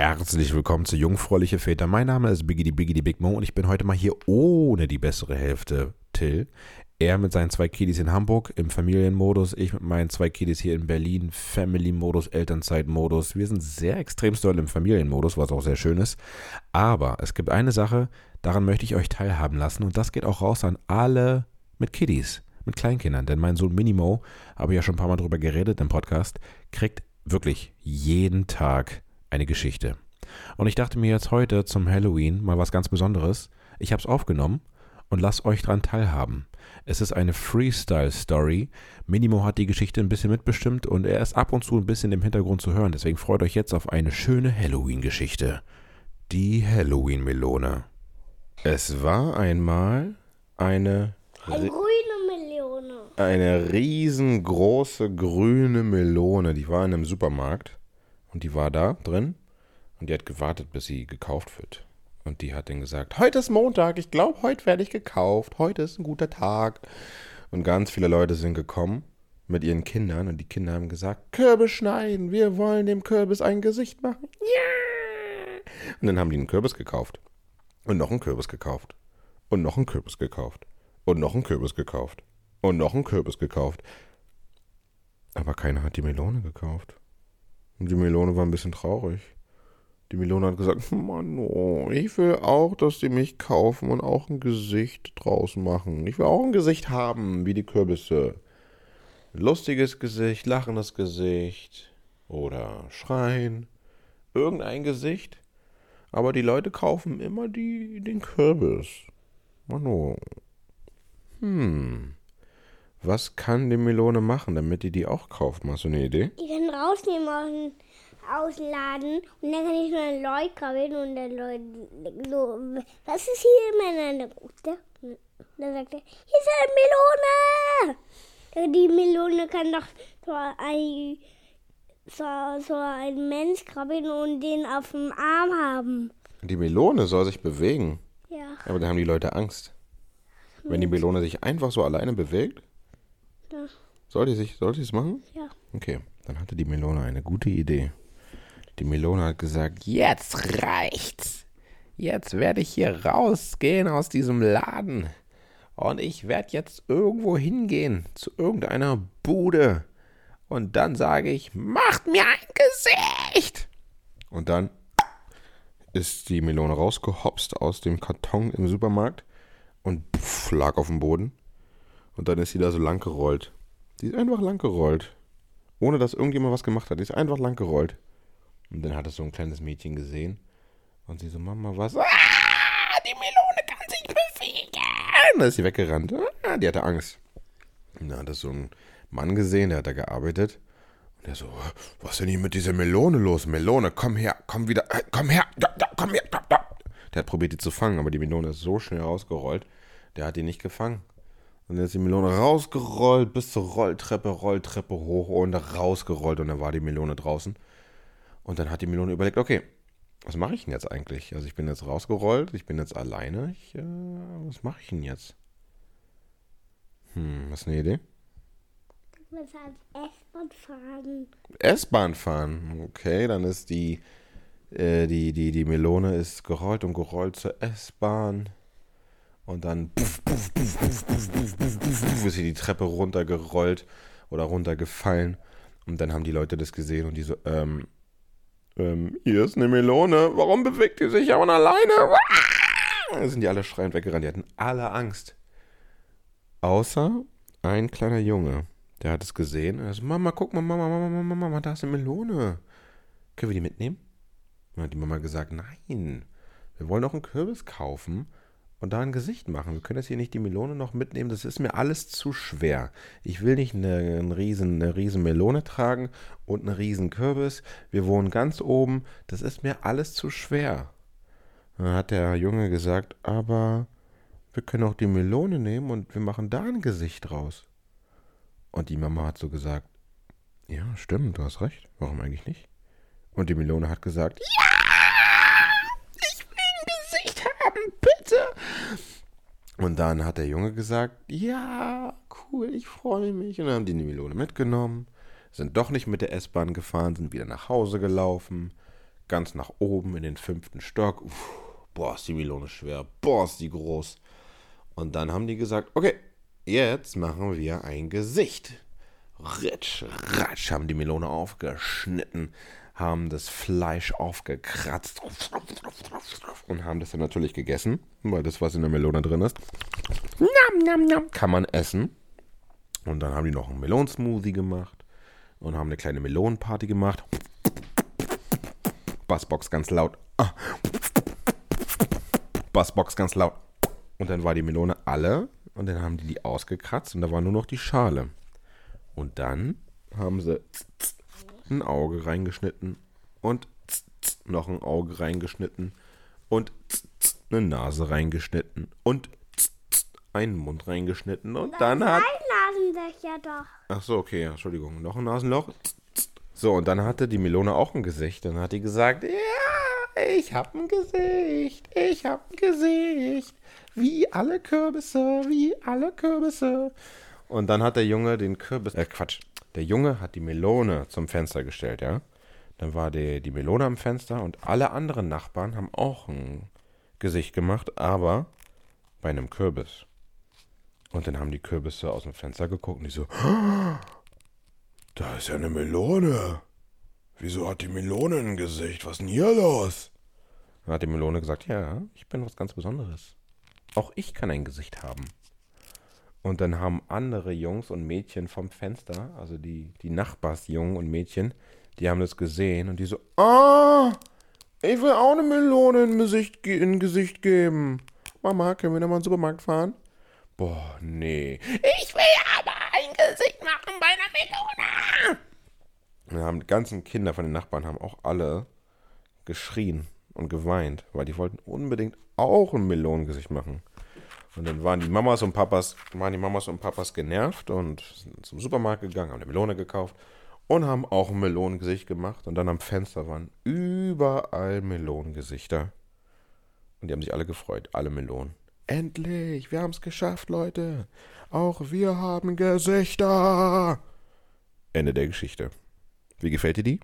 Herzlich willkommen zu Jungfräuliche Väter. Mein Name ist Biggie Biggie Big Mo und ich bin heute mal hier ohne die bessere Hälfte, Till. Er mit seinen zwei Kiddies in Hamburg im Familienmodus, ich mit meinen zwei Kiddies hier in Berlin, Family-Modus, Elternzeit-Modus. Wir sind sehr extrem doll im Familienmodus, was auch sehr schön ist. Aber es gibt eine Sache, daran möchte ich euch teilhaben lassen und das geht auch raus an alle mit Kiddies, mit Kleinkindern. Denn mein Sohn Minimo, habe ich ja schon ein paar Mal drüber geredet im Podcast, kriegt wirklich jeden Tag eine Geschichte. Und ich dachte mir jetzt heute zum Halloween mal was ganz Besonderes. Ich habe es aufgenommen und lass euch dran teilhaben. Es ist eine Freestyle-Story. Minimo hat die Geschichte ein bisschen mitbestimmt und er ist ab und zu ein bisschen im Hintergrund zu hören. Deswegen freut euch jetzt auf eine schöne Halloween-Geschichte. Die Halloween-Melone. Es war einmal eine Eine grüne Melone. eine riesengroße grüne Melone, die war in einem Supermarkt und die war da drin und die hat gewartet, bis sie gekauft wird. Und die hat dann gesagt, heute ist Montag, ich glaube, heute werde ich gekauft, heute ist ein guter Tag. Und ganz viele Leute sind gekommen mit ihren Kindern und die Kinder haben gesagt, Kürbis schneiden, wir wollen dem Kürbis ein Gesicht machen. Ja! Und dann haben die einen Kürbis gekauft und noch einen Kürbis gekauft und noch einen Kürbis gekauft und noch einen Kürbis gekauft und noch einen Kürbis gekauft. Aber keiner hat die Melone gekauft. Und die Melone war ein bisschen traurig. Die Melone hat gesagt, Mann, oh, ich will auch, dass die mich kaufen und auch ein Gesicht draus machen. Ich will auch ein Gesicht haben, wie die Kürbisse. Lustiges Gesicht, lachendes Gesicht oder schreien. Irgendein Gesicht. Aber die Leute kaufen immer die, den Kürbis. Mano. Hm. Was kann die Melone machen, damit die die auch kauft? Machst du eine Idee? Ich kann rausnehmen aus dem, aus dem Laden und dann kann ich nur ein Leut krabbeln und der Leut so, was ist hier in meiner Gute? Und dann sagt er, hier ist eine Melone! Die Melone kann doch so ein, so, so ein Mensch krabbeln und den auf dem Arm haben. Die Melone soll sich bewegen. Ja, Aber da haben die Leute Angst. Wenn die Melone sich einfach so alleine bewegt, ja, soll die sich, soll die es machen? ja. Okay, dann hatte die Melone eine gute Idee. Die Melone hat gesagt, jetzt reicht's. Jetzt werde ich hier rausgehen aus diesem Laden. Und ich werde jetzt irgendwo hingehen, zu irgendeiner Bude. Und dann sage ich, macht mir ein Gesicht. Und dann ist die Melone rausgehopst aus dem Karton im Supermarkt und pff, lag auf dem Boden. Und dann ist sie da so lang gerollt. Die ist einfach lang gerollt. Ohne dass irgendjemand was gemacht hat. Die ist einfach lang gerollt. Und dann hat es so ein kleines Mädchen gesehen. Und sie so, Mama, was? Ah, die Melone kann sich bewegen. Da ist sie weggerannt. Ah, die hatte Angst. Und dann hat es so ein Mann gesehen, der hat da gearbeitet. Und der so, was ist denn hier mit dieser Melone los? Melone, komm her, komm wieder, äh, komm her, da, da, komm her. Da. Der hat probiert, die zu fangen, aber die Melone ist so schnell rausgerollt, der hat die nicht gefangen. Und dann ist die Melone rausgerollt bis zur Rolltreppe, Rolltreppe hoch und rausgerollt und dann war die Melone draußen. Und dann hat die Melone überlegt, okay, was mache ich denn jetzt eigentlich? Also ich bin jetzt rausgerollt, ich bin jetzt alleine. Ich, äh, was mache ich denn jetzt? Hm, hast du eine Idee? Was hat S-Bahn fahren? S-Bahn fahren. Okay, dann ist die, äh, die, die, die Melone ist gerollt und gerollt zur S-Bahn. Und dann ist sie die Treppe runtergerollt oder runtergefallen. Und dann haben die Leute das gesehen und die so, ähm, ähm, hier ist eine Melone, warum bewegt die sich ja von alleine? Da sind die alle schreiend weggerannt, die hatten alle Angst. Außer ein kleiner Junge, der hat es gesehen. Er so, Mama, guck mal, Mama, Mama, Mama, Mama, da ist eine Melone. Können wir die mitnehmen? Dann hat die Mama gesagt, nein, wir wollen doch einen Kürbis kaufen und da ein Gesicht machen. Wir können jetzt hier nicht die Melone noch mitnehmen. Das ist mir alles zu schwer. Ich will nicht eine, eine, riesen, eine riesen Melone tragen und einen riesen Kürbis. Wir wohnen ganz oben. Das ist mir alles zu schwer. Dann hat der Junge gesagt, aber wir können auch die Melone nehmen und wir machen da ein Gesicht draus. Und die Mama hat so gesagt, ja, stimmt, du hast recht. Warum eigentlich nicht? Und die Melone hat gesagt, ja, ich will ein Gesicht haben, bitte. Und dann hat der Junge gesagt, ja, cool, ich freue mich. Und dann haben die die Melone mitgenommen, sind doch nicht mit der S-Bahn gefahren, sind wieder nach Hause gelaufen. ganz nach oben in den fünften Stock. Uff, boah, ist die Melone schwer. Boah, ist die groß. Und dann haben die gesagt, okay, jetzt machen wir ein Gesicht. Ritsch, ratsch, haben die Melone aufgeschnitten, haben das Fleisch aufgekratzt und haben das dann natürlich gegessen, weil das, was in der Melone drin ist, kann man essen. Und dann haben die noch einen Melonsmoothie gemacht und haben eine kleine Melonenparty gemacht. Bassbox ganz laut. Bassbox ganz laut. Und dann war die Melone alle und dann haben die die ausgekratzt und da war nur noch die Schale. Und dann haben sie ein Auge reingeschnitten und noch ein Auge reingeschnitten und eine Nase reingeschnitten und einen Mund reingeschnitten und dann hat. Nasenlöcher doch. Ach so, okay, ja, Entschuldigung. Noch ein Nasenloch. So, und dann hatte die Melone auch ein Gesicht. Dann hat die gesagt, ja, ich hab ein Gesicht, ich hab ein Gesicht. Wie alle Kürbisse, wie alle Kürbisse. Und dann hat der Junge den Kürbis, äh Quatsch, der Junge hat die Melone zum Fenster gestellt, ja. Dann war die, die Melone am Fenster und alle anderen Nachbarn haben auch ein Gesicht gemacht, aber bei einem Kürbis. Und dann haben die Kürbisse aus dem Fenster geguckt und die so, da ist ja eine Melone. Wieso hat die Melone ein Gesicht? Was ist denn hier los? Dann hat die Melone gesagt, ja, ich bin was ganz Besonderes. Auch ich kann ein Gesicht haben. Und dann haben andere Jungs und Mädchen vom Fenster, also die, die Nachbarsjungen und Mädchen, die haben das gesehen und die so, ah, ich will auch eine Melone in Gesicht, in Gesicht geben. Mama, können wir da mal in den Supermarkt fahren? Boah, nee. Ich will aber ein Gesicht machen bei einer Melone. Und haben die ganzen Kinder von den Nachbarn haben auch alle geschrien und geweint, weil die wollten unbedingt auch ein Melonengesicht machen. Und dann waren die Mamas und Papas, waren die Mamas und Papas genervt und sind zum Supermarkt gegangen, haben eine Melone gekauft und haben auch ein Melonengesicht gemacht. Und dann am Fenster waren überall Melonengesichter. Und die haben sich alle gefreut, alle Melonen. Endlich, wir haben es geschafft, Leute. Auch wir haben Gesichter. Ende der Geschichte. Wie gefällt dir die?